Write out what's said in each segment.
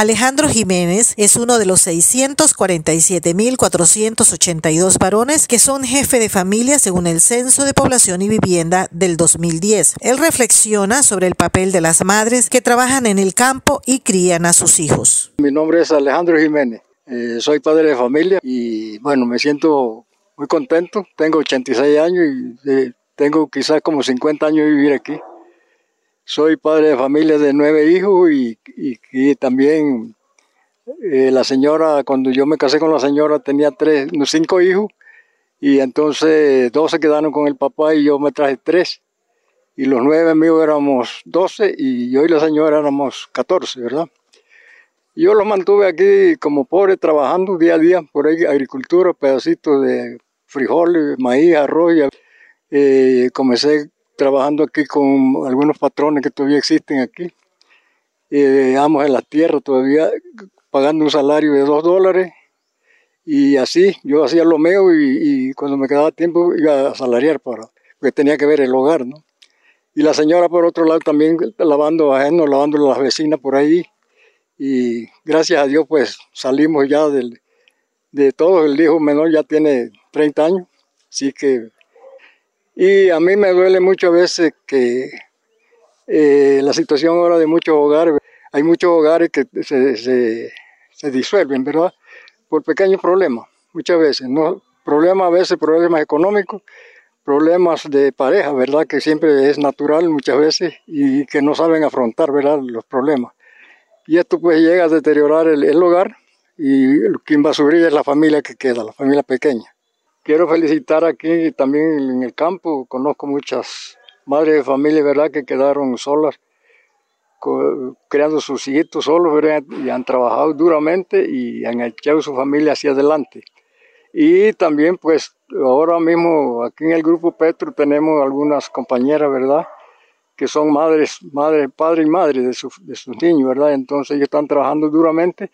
Alejandro Jiménez es uno de los 647.482 varones que son jefe de familia según el Censo de Población y Vivienda del 2010. Él reflexiona sobre el papel de las madres que trabajan en el campo y crían a sus hijos. Mi nombre es Alejandro Jiménez, eh, soy padre de familia y bueno, me siento muy contento. Tengo 86 años y eh, tengo quizás como 50 años de vivir aquí. Soy padre de familia de nueve hijos y, también eh, la señora, cuando yo me casé con la señora, tenía tres, cinco hijos y entonces dos se quedaron con el papá y yo me traje tres. Y los nueve míos éramos doce y yo y la señora éramos catorce, ¿verdad? Yo los mantuve aquí como pobre, trabajando día a día por ahí, agricultura, pedacitos de frijoles, maíz, arroz. Y, eh, comencé trabajando aquí con algunos patrones que todavía existen aquí. Eh, amos en la tierra todavía pagando un salario de dos dólares y así yo hacía lo mío y, cuando me quedaba tiempo iba a salariar para porque tenía que ver el hogar, ¿no? Y la señora por otro lado también lavando ajeno, lavando las vecinas por ahí y gracias a Dios pues salimos ya del, de todo, el hijo menor ya tiene 30 años, así que y a mí me duele muchas veces que eh, la situación ahora de muchos hogares, hay muchos hogares que se, se, disuelven, ¿verdad? Por pequeños problemas, muchas veces, ¿no? Problemas a veces, problemas económicos, problemas de pareja, ¿verdad? Que siempre es natural muchas veces y que no saben afrontar, ¿verdad? Los problemas. Y esto pues llega a deteriorar el, el hogar y quien va a sufrir es la familia que queda, la familia pequeña. Quiero felicitar aquí también en el campo, conozco muchas madres de familia, ¿verdad?, que quedaron solas, creando sus hijitos solos, ¿verdad? y han trabajado duramente y han echado su familia hacia adelante. Y también, pues, ahora mismo aquí en el grupo Petro tenemos algunas compañeras, ¿verdad?, que son madres, madre, padre y madre de, de sus niños, ¿verdad? Entonces ellos están trabajando duramente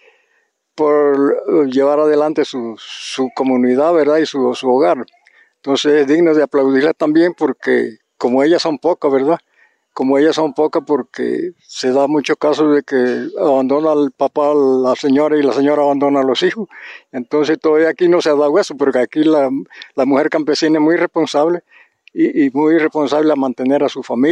por llevar adelante su, su comunidad, ¿verdad? Y su, su, hogar. Entonces es digno de aplaudirla también porque como ellas son pocas, ¿verdad? Como ellas son pocas porque se da muchos casos de que abandona el papá la señora y la señora abandona a los hijos. Entonces todavía aquí no se ha dado eso, porque aquí la, la mujer campesina es muy responsable y, y muy responsable a mantener a su familia.